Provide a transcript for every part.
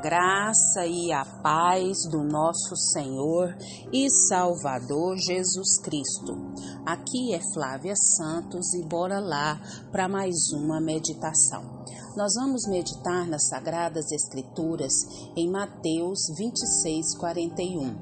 graça e a paz do nosso Senhor e Salvador Jesus Cristo. Aqui é Flávia Santos e bora lá para mais uma meditação. Nós vamos meditar nas Sagradas Escrituras em Mateus 26, 41.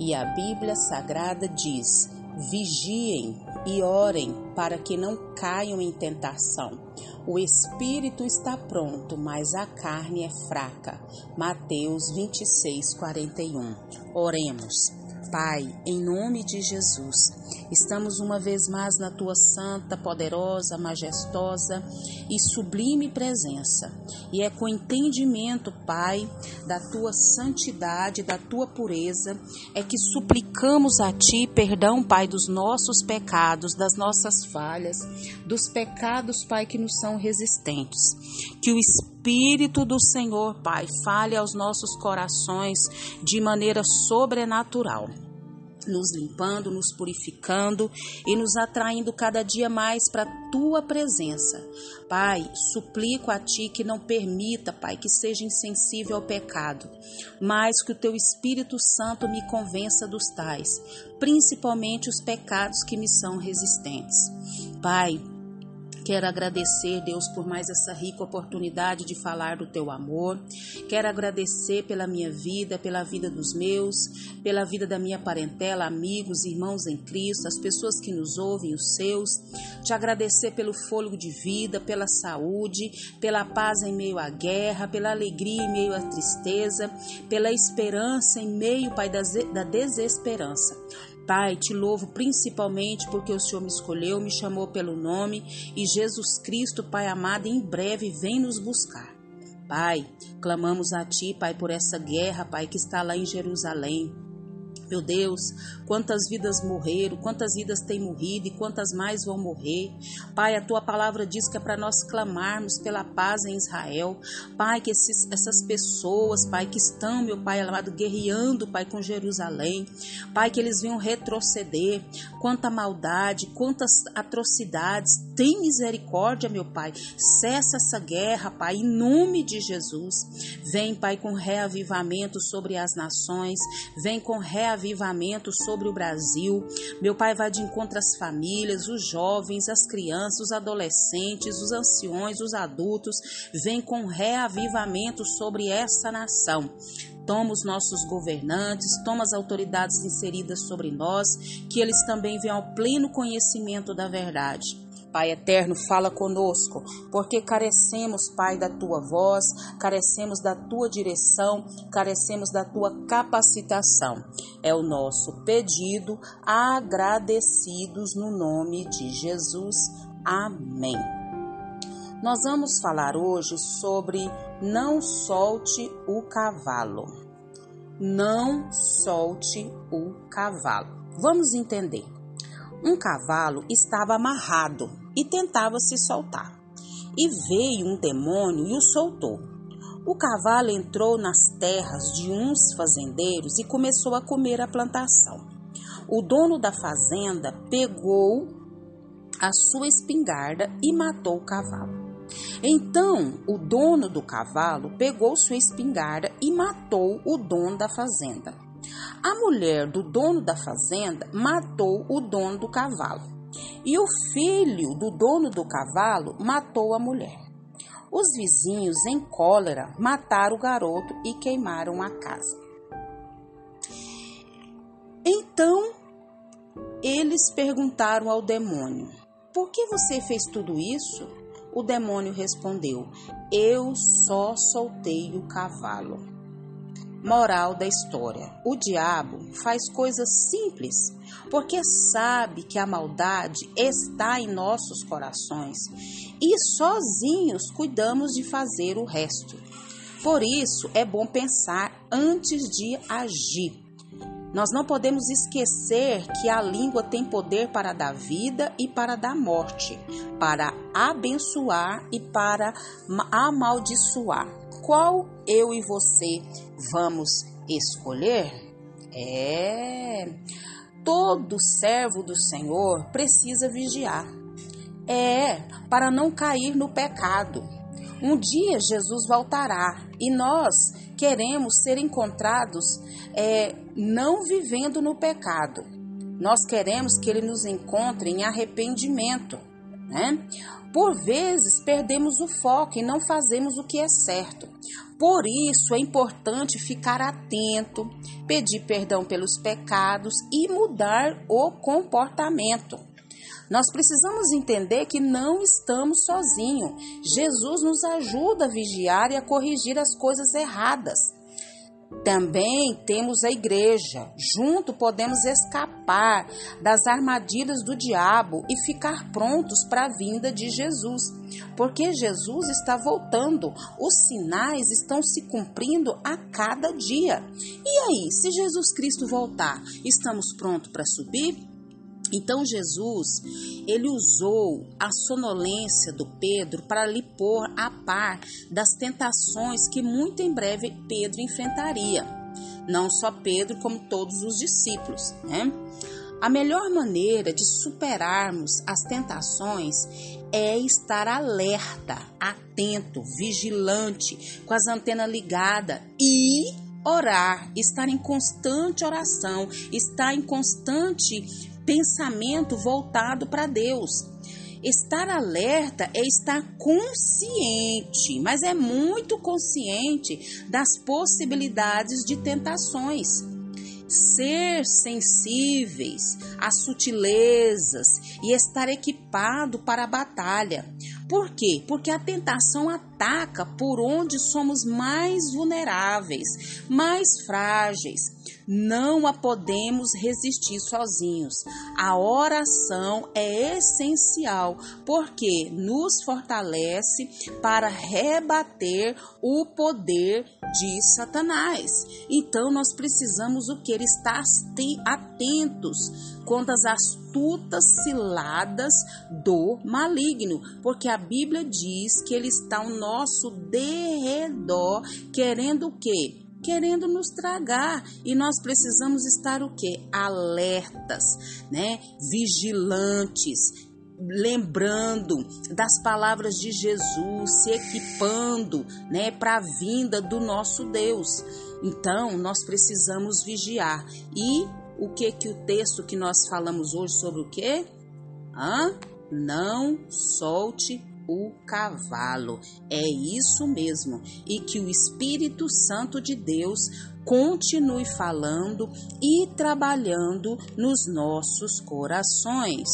E a Bíblia Sagrada diz: Vigiem e orem para que não caiam em tentação. O espírito está pronto, mas a carne é fraca. Mateus 26, 41. Oremos. Pai, em nome de Jesus, estamos uma vez mais na tua santa, poderosa, majestosa e sublime presença. E é com entendimento, Pai, da tua santidade, da tua pureza, é que suplicamos a ti perdão, Pai, dos nossos pecados, das nossas falhas, dos pecados, Pai, que nos são resistentes. Que o Espírito do Senhor, Pai, fale aos nossos corações de maneira sobrenatural nos limpando, nos purificando e nos atraindo cada dia mais para a tua presença. Pai, suplico a ti que não permita, Pai, que seja insensível ao pecado, mas que o teu Espírito Santo me convença dos tais, principalmente os pecados que me são resistentes. Pai, Quero agradecer, Deus, por mais essa rica oportunidade de falar do teu amor. Quero agradecer pela minha vida, pela vida dos meus, pela vida da minha parentela, amigos, irmãos em Cristo, as pessoas que nos ouvem, os seus. Te agradecer pelo fôlego de vida, pela saúde, pela paz em meio à guerra, pela alegria em meio à tristeza, pela esperança em meio, Pai, da desesperança. Pai, te louvo principalmente porque o Senhor me escolheu, me chamou pelo nome e Jesus Cristo, Pai amado, em breve vem nos buscar. Pai, clamamos a Ti, Pai, por essa guerra, Pai, que está lá em Jerusalém. Meu Deus, quantas vidas morreram, quantas vidas têm morrido e quantas mais vão morrer. Pai, a tua palavra diz que é para nós clamarmos pela paz em Israel. Pai, que esses, essas pessoas, Pai, que estão, meu Pai amado, guerreando, Pai, com Jerusalém. Pai, que eles venham retroceder. Quanta maldade, quantas atrocidades. Tem misericórdia, meu Pai. Cessa essa guerra, Pai, em nome de Jesus. Vem, Pai, com reavivamento sobre as nações. Vem com reavivamento avivamento sobre o Brasil. Meu Pai vai de encontro às famílias, os jovens, as crianças, os adolescentes, os anciões, os adultos. Vem com reavivamento sobre essa nação. Toma os nossos governantes, toma as autoridades inseridas sobre nós, que eles também venham ao pleno conhecimento da verdade. Pai eterno, fala conosco, porque carecemos, Pai, da tua voz, carecemos da tua direção, carecemos da tua capacitação. É o nosso pedido, agradecidos no nome de Jesus. Amém. Nós vamos falar hoje sobre não solte o cavalo. Não solte o cavalo. Vamos entender. Um cavalo estava amarrado e tentava se soltar. E veio um demônio e o soltou. O cavalo entrou nas terras de uns fazendeiros e começou a comer a plantação. O dono da fazenda pegou a sua espingarda e matou o cavalo. Então o dono do cavalo pegou sua espingarda e matou o dono da fazenda. A mulher do dono da fazenda matou o dono do cavalo, e o filho do dono do cavalo matou a mulher. Os vizinhos, em cólera, mataram o garoto e queimaram a casa. Então eles perguntaram ao demônio: Por que você fez tudo isso? O demônio respondeu: Eu só soltei o cavalo. Moral da história: o diabo faz coisas simples porque sabe que a maldade está em nossos corações e sozinhos cuidamos de fazer o resto. Por isso é bom pensar antes de agir. Nós não podemos esquecer que a língua tem poder para dar vida e para dar morte, para abençoar e para amaldiçoar qual eu e você vamos escolher? É. Todo servo do Senhor precisa vigiar. É, para não cair no pecado. Um dia Jesus voltará e nós queremos ser encontrados é, não vivendo no pecado. Nós queremos que Ele nos encontre em arrependimento. Né? Por vezes perdemos o foco e não fazemos o que é certo. Por isso é importante ficar atento, pedir perdão pelos pecados e mudar o comportamento. Nós precisamos entender que não estamos sozinhos. Jesus nos ajuda a vigiar e a corrigir as coisas erradas. Também temos a igreja. Junto podemos escapar das armadilhas do diabo e ficar prontos para a vinda de Jesus, porque Jesus está voltando. Os sinais estão se cumprindo a cada dia. E aí, se Jesus Cristo voltar, estamos prontos para subir? Então Jesus, ele usou a sonolência do Pedro para lhe pôr a par das tentações que muito em breve Pedro enfrentaria. Não só Pedro, como todos os discípulos, né? A melhor maneira de superarmos as tentações é estar alerta, atento, vigilante, com as antenas ligadas e orar, estar em constante oração, estar em constante pensamento voltado para Deus. Estar alerta é estar consciente, mas é muito consciente das possibilidades de tentações. Ser sensíveis às sutilezas e estar equipado para a batalha. Por quê? Porque a tentação ataca por onde somos mais vulneráveis, mais frágeis. Não a podemos resistir sozinhos. A oração é essencial porque nos fortalece para rebater o poder de Satanás. Então nós precisamos o que? Estar atentos contra as astutas ciladas do maligno, porque a Bíblia diz que ele está ao nosso derredor, querendo o quê? querendo nos tragar e nós precisamos estar o que alertas né vigilantes lembrando das palavras de Jesus se equipando né para a vinda do nosso Deus então nós precisamos vigiar e o que que o texto que nós falamos hoje sobre o que Hã? não solte o cavalo. É isso mesmo. E que o Espírito Santo de Deus continue falando e trabalhando nos nossos corações.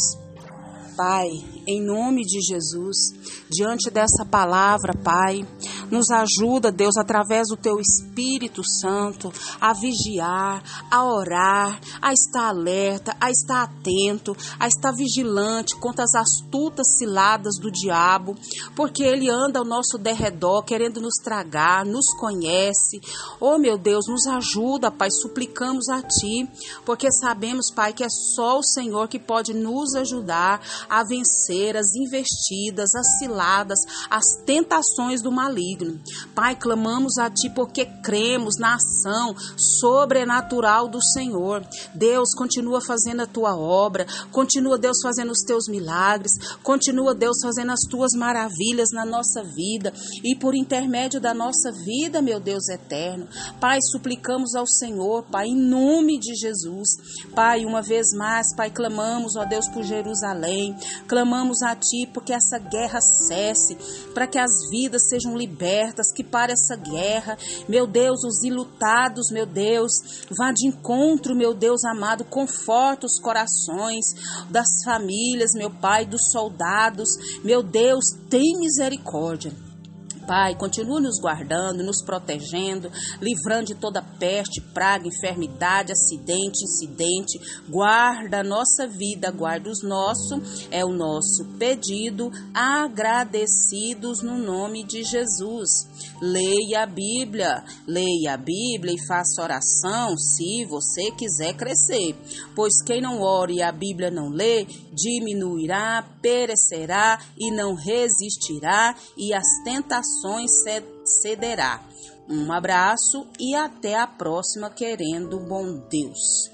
Pai, em nome de Jesus, diante dessa palavra, Pai, nos ajuda, Deus, através do Teu Espírito Santo, a vigiar, a orar, a estar alerta, a estar atento, a estar vigilante contra as astutas ciladas do diabo, porque ele anda ao nosso derredor, querendo nos tragar, nos conhece. Oh, meu Deus, nos ajuda, Pai, suplicamos a Ti, porque sabemos, Pai, que é só o Senhor que pode nos ajudar a vencer as investidas, as ciladas, as tentações do maligno. Pai, clamamos a Ti porque cremos na ação sobrenatural do Senhor. Deus, continua fazendo a Tua obra, continua, Deus, fazendo os Teus milagres, continua, Deus, fazendo as Tuas maravilhas na nossa vida e por intermédio da nossa vida, meu Deus eterno. Pai, suplicamos ao Senhor, Pai, em nome de Jesus. Pai, uma vez mais, Pai, clamamos, ó Deus, por Jerusalém, Clamamos a Ti porque essa guerra cesse, para que as vidas sejam libertas, que para essa guerra, meu Deus, os ilutados, meu Deus, vá de encontro, meu Deus amado, conforta os corações das famílias, meu Pai, dos soldados, meu Deus, tem misericórdia. Pai, continue nos guardando, nos protegendo, livrando de toda peste, praga, enfermidade, acidente, incidente. Guarda a nossa vida, guarda os nossos, é o nosso pedido, agradecidos no nome de Jesus. Leia a Bíblia, leia a Bíblia e faça oração se você quiser crescer. Pois quem não ore e a Bíblia não lê, diminuirá, perecerá e não resistirá, e as tentações cederá. Um abraço e até a próxima, querendo bom Deus.